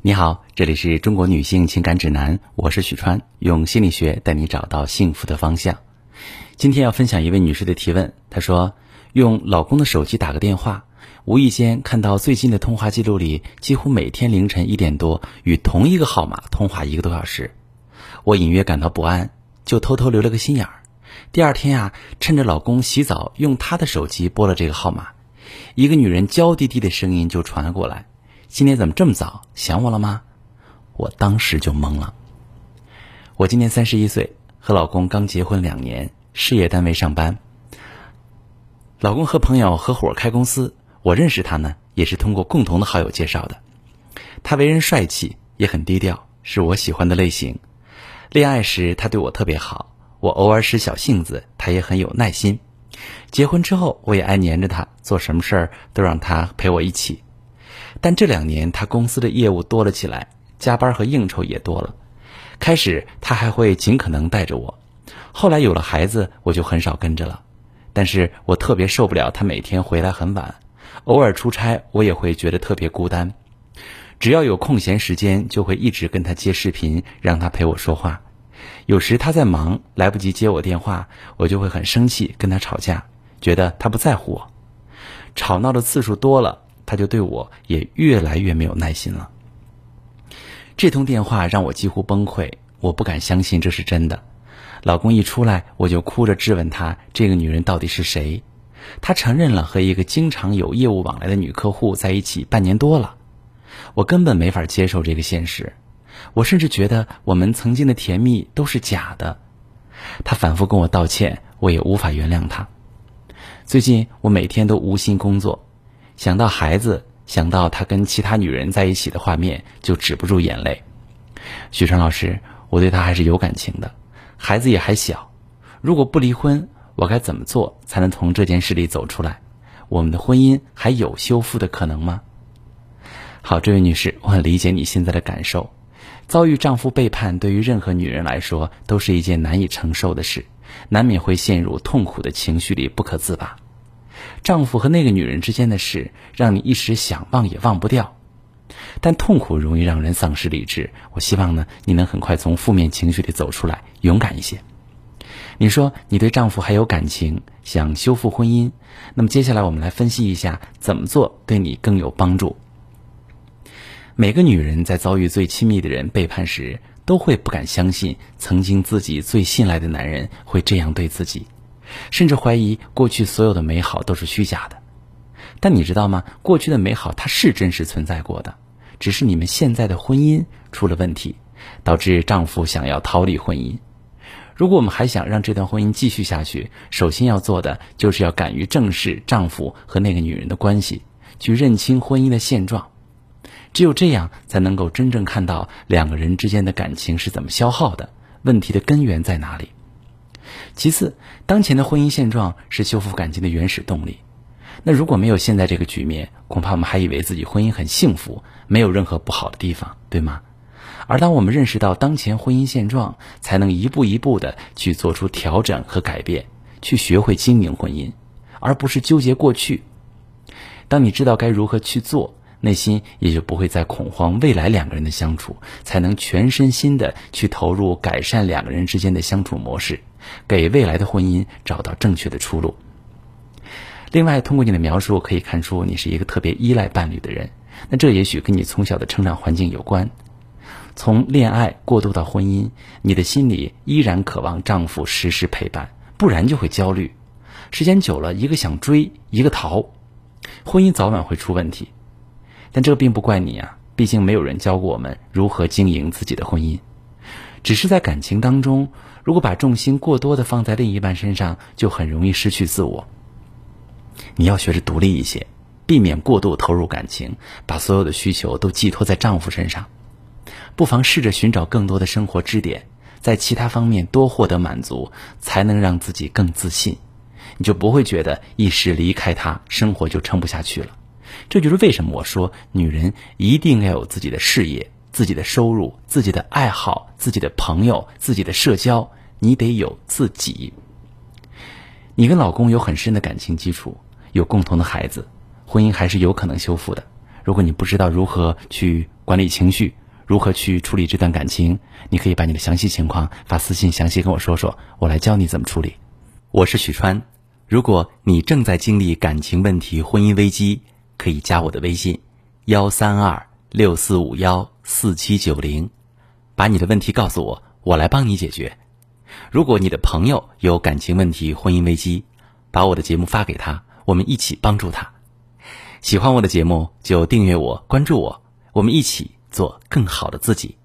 你好，这里是中国女性情感指南，我是许川，用心理学带你找到幸福的方向。今天要分享一位女士的提问，她说用老公的手机打个电话，无意间看到最近的通话记录里，几乎每天凌晨一点多与同一个号码通话一个多小时，我隐约感到不安，就偷偷留了个心眼儿。第二天啊，趁着老公洗澡，用他的手机拨了这个号码，一个女人娇滴滴的声音就传了过来。今天怎么这么早？想我了吗？我当时就懵了。我今年三十一岁，和老公刚结婚两年，事业单位上班。老公和朋友合伙开公司，我认识他呢，也是通过共同的好友介绍的。他为人帅气，也很低调，是我喜欢的类型。恋爱时他对我特别好，我偶尔使小性子，他也很有耐心。结婚之后，我也爱黏着他，做什么事儿都让他陪我一起。但这两年他公司的业务多了起来，加班和应酬也多了。开始他还会尽可能带着我，后来有了孩子，我就很少跟着了。但是我特别受不了他每天回来很晚，偶尔出差我也会觉得特别孤单。只要有空闲时间，就会一直跟他接视频，让他陪我说话。有时他在忙，来不及接我电话，我就会很生气，跟他吵架，觉得他不在乎我。吵闹的次数多了。他就对我也越来越没有耐心了。这通电话让我几乎崩溃，我不敢相信这是真的。老公一出来，我就哭着质问他：这个女人到底是谁？他承认了和一个经常有业务往来的女客户在一起半年多了。我根本没法接受这个现实，我甚至觉得我们曾经的甜蜜都是假的。他反复跟我道歉，我也无法原谅他。最近我每天都无心工作。想到孩子，想到他跟其他女人在一起的画面，就止不住眼泪。许川老师，我对他还是有感情的，孩子也还小。如果不离婚，我该怎么做才能从这件事里走出来？我们的婚姻还有修复的可能吗？好，这位女士，我很理解你现在的感受。遭遇丈夫背叛，对于任何女人来说都是一件难以承受的事，难免会陷入痛苦的情绪里不可自拔。丈夫和那个女人之间的事，让你一时想忘也忘不掉，但痛苦容易让人丧失理智。我希望呢，你能很快从负面情绪里走出来，勇敢一些。你说你对丈夫还有感情，想修复婚姻，那么接下来我们来分析一下怎么做对你更有帮助。每个女人在遭遇最亲密的人背叛时，都会不敢相信曾经自己最信赖的男人会这样对自己。甚至怀疑过去所有的美好都是虚假的，但你知道吗？过去的美好它是真实存在过的，只是你们现在的婚姻出了问题，导致丈夫想要逃离婚姻。如果我们还想让这段婚姻继续下去，首先要做的就是要敢于正视丈夫和那个女人的关系，去认清婚姻的现状。只有这样，才能够真正看到两个人之间的感情是怎么消耗的，问题的根源在哪里。其次，当前的婚姻现状是修复感情的原始动力。那如果没有现在这个局面，恐怕我们还以为自己婚姻很幸福，没有任何不好的地方，对吗？而当我们认识到当前婚姻现状，才能一步一步的去做出调整和改变，去学会经营婚姻，而不是纠结过去。当你知道该如何去做，内心也就不会再恐慌未来两个人的相处，才能全身心的去投入改善两个人之间的相处模式。给未来的婚姻找到正确的出路。另外，通过你的描述可以看出你是一个特别依赖伴侣的人，那这也许跟你从小的成长环境有关。从恋爱过渡到婚姻，你的心里依然渴望丈夫时时陪伴，不然就会焦虑。时间久了，一个想追，一个逃，婚姻早晚会出问题。但这并不怪你啊，毕竟没有人教过我们如何经营自己的婚姻，只是在感情当中。如果把重心过多的放在另一半身上，就很容易失去自我。你要学着独立一些，避免过度投入感情，把所有的需求都寄托在丈夫身上。不妨试着寻找更多的生活支点，在其他方面多获得满足，才能让自己更自信。你就不会觉得一时离开他，生活就撑不下去了。这就是为什么我说，女人一定要有自己的事业。自己的收入、自己的爱好、自己的朋友、自己的社交，你得有自己。你跟老公有很深的感情基础，有共同的孩子，婚姻还是有可能修复的。如果你不知道如何去管理情绪，如何去处理这段感情，你可以把你的详细情况发私信详细跟我说说，我来教你怎么处理。我是许川，如果你正在经历感情问题、婚姻危机，可以加我的微信：幺三二六四五幺四七九零，把你的问题告诉我，我来帮你解决。如果你的朋友有感情问题、婚姻危机，把我的节目发给他，我们一起帮助他。喜欢我的节目就订阅我、关注我，我们一起做更好的自己。